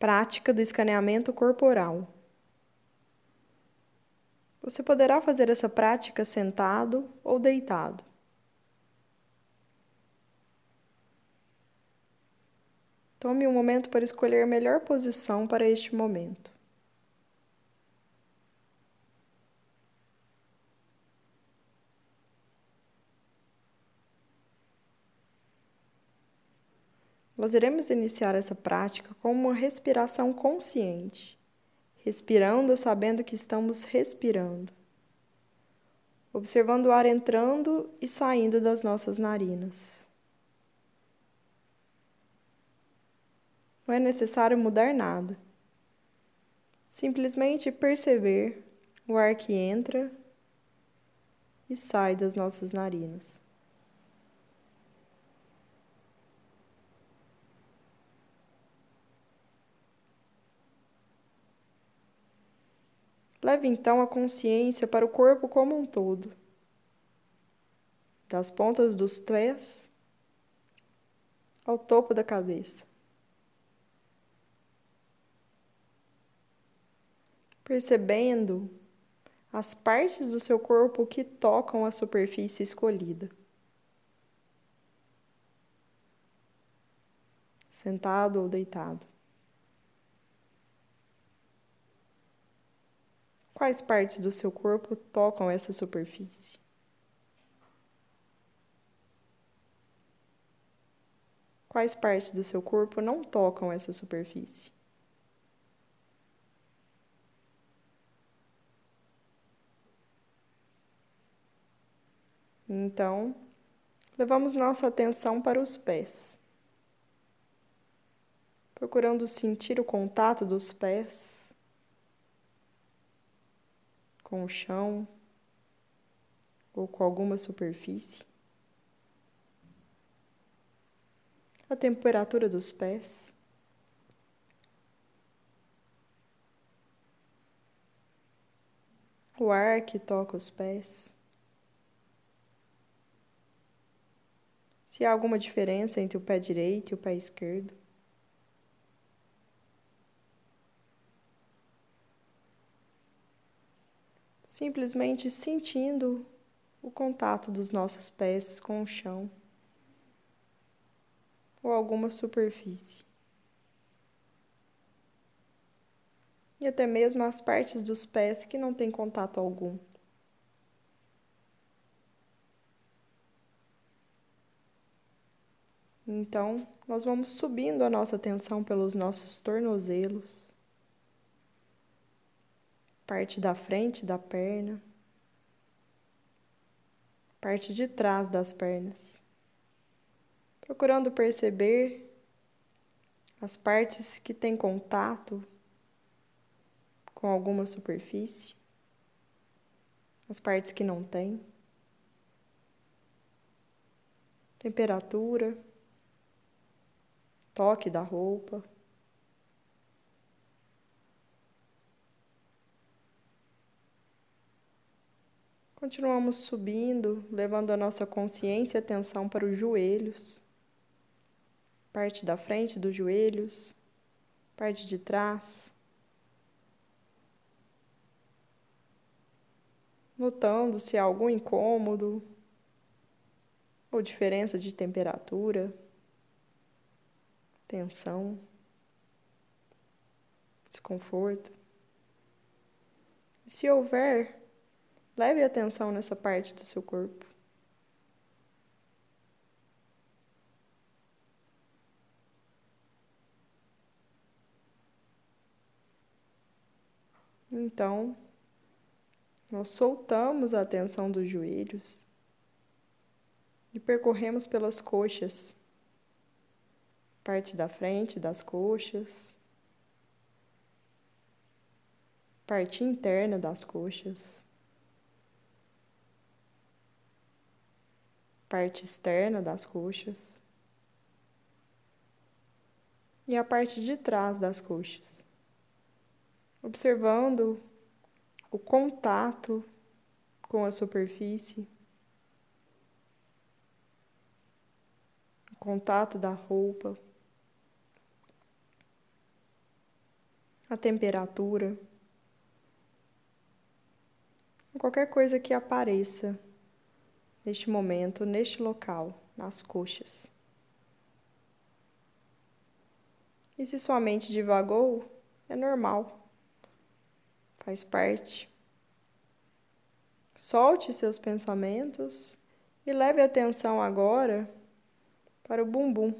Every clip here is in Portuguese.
Prática do escaneamento corporal. Você poderá fazer essa prática sentado ou deitado. Tome um momento para escolher a melhor posição para este momento. Nós iremos iniciar essa prática com uma respiração consciente, respirando sabendo que estamos respirando, observando o ar entrando e saindo das nossas narinas. Não é necessário mudar nada, simplesmente perceber o ar que entra e sai das nossas narinas. Leve então a consciência para o corpo como um todo, das pontas dos pés ao topo da cabeça. Percebendo as partes do seu corpo que tocam a superfície escolhida. Sentado ou deitado. Quais partes do seu corpo tocam essa superfície? Quais partes do seu corpo não tocam essa superfície? Então, levamos nossa atenção para os pés, procurando sentir o contato dos pés com o chão ou com alguma superfície. A temperatura dos pés. O ar que toca os pés. Se há alguma diferença entre o pé direito e o pé esquerdo. Simplesmente sentindo o contato dos nossos pés com o chão ou alguma superfície. E até mesmo as partes dos pés que não têm contato algum. Então, nós vamos subindo a nossa atenção pelos nossos tornozelos parte da frente da perna, parte de trás das pernas, procurando perceber as partes que têm contato com alguma superfície, as partes que não têm, temperatura, toque da roupa. Continuamos subindo, levando a nossa consciência e atenção para os joelhos, parte da frente dos joelhos, parte de trás. Notando se há algum incômodo ou diferença de temperatura, tensão, desconforto. Se houver, Leve atenção nessa parte do seu corpo. Então, nós soltamos a atenção dos joelhos e percorremos pelas coxas, parte da frente das coxas, parte interna das coxas. Parte externa das coxas. E a parte de trás das coxas, observando o contato com a superfície, o contato da roupa. a temperatura, qualquer coisa que apareça neste momento, neste local, nas coxas. E se sua mente divagou, é normal, faz parte. Solte seus pensamentos e leve atenção agora para o bumbum,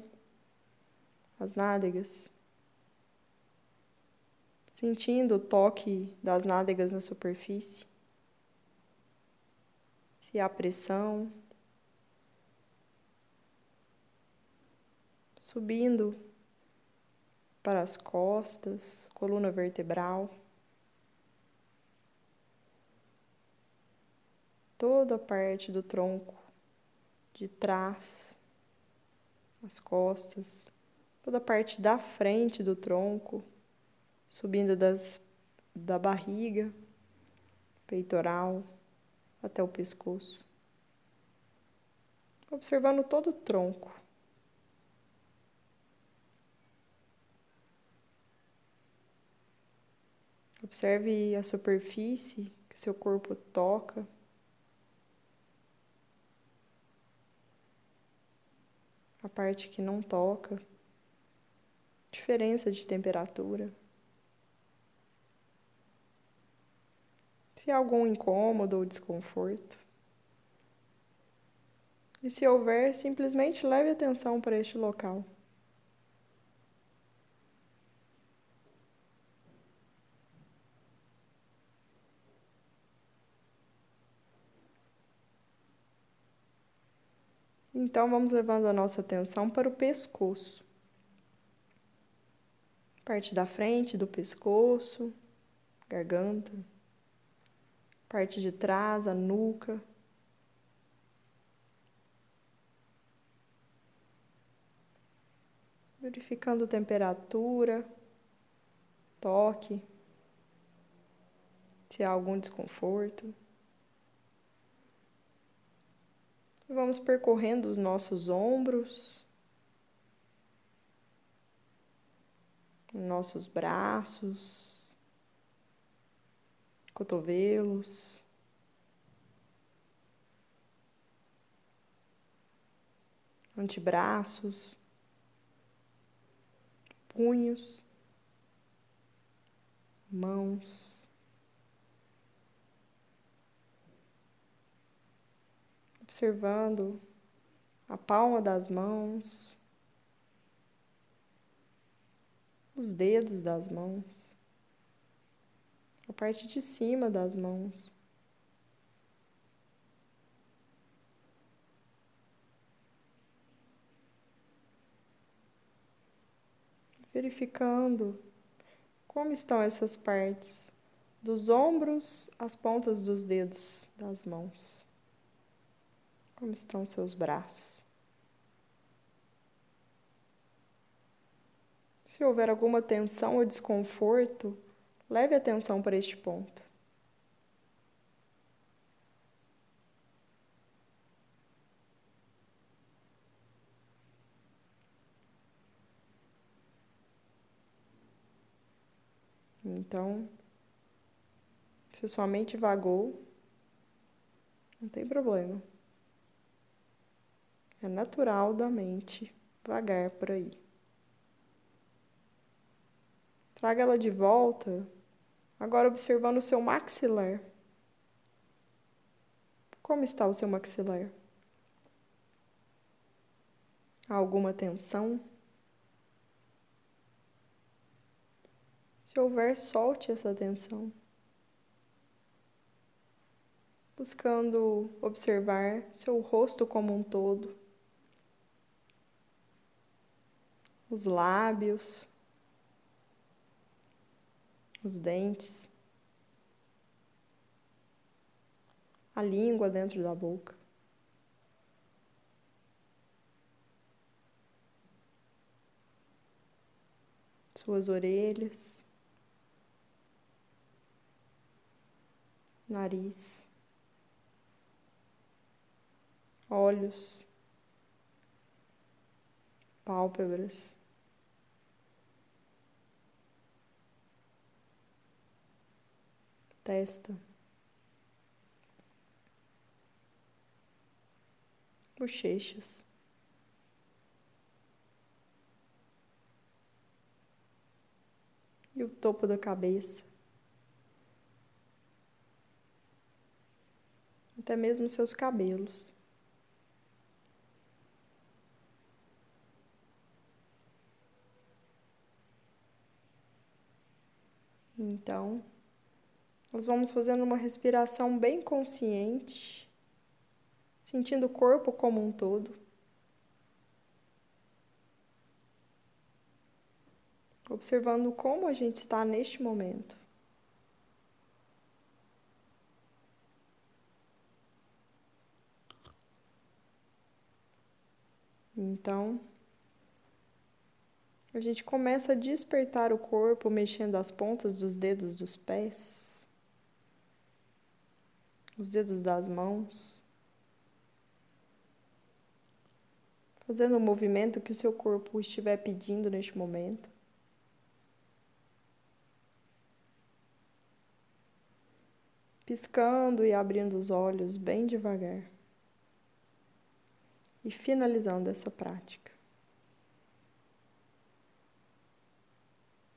as nádegas. Sentindo o toque das nádegas na superfície. Se há pressão. Subindo para as costas, coluna vertebral. Toda a parte do tronco de trás, as costas, toda a parte da frente do tronco, subindo das, da barriga, peitoral até o pescoço. Observando todo o tronco. Observe a superfície que seu corpo toca. A parte que não toca. Diferença de temperatura. Se há algum incômodo ou desconforto. E se houver, simplesmente leve atenção para este local. Então, vamos levando a nossa atenção para o pescoço. Parte da frente do pescoço, garganta. Parte de trás, a nuca. Verificando temperatura, toque, se há algum desconforto. Vamos percorrendo os nossos ombros, nossos braços, cotovelos. Antebraços, punhos, mãos. observando a palma das mãos, os dedos das mãos, a parte de cima das mãos. Verificando como estão essas partes, dos ombros às pontas dos dedos das mãos. Como estão seus braços? Se houver alguma tensão ou desconforto, leve atenção para este ponto. Então, se sua mente vagou, não tem problema. É natural da mente vagar por aí. Traga ela de volta, agora observando o seu maxilar. Como está o seu maxilar? Há alguma tensão? Se houver, solte essa tensão. Buscando observar seu rosto como um todo. os lábios, os dentes, a língua dentro da boca. Suas orelhas, nariz, olhos, pálpebras. Testa, bochechas. E o topo da cabeça. Até mesmo seus cabelos. Então, nós vamos fazendo uma respiração bem consciente, sentindo o corpo como um todo. Observando como a gente está neste momento. Então, a gente começa a despertar o corpo mexendo as pontas dos dedos dos pés, os dedos das mãos, fazendo o movimento que o seu corpo estiver pedindo neste momento. Piscando e abrindo os olhos bem devagar. E finalizando essa prática.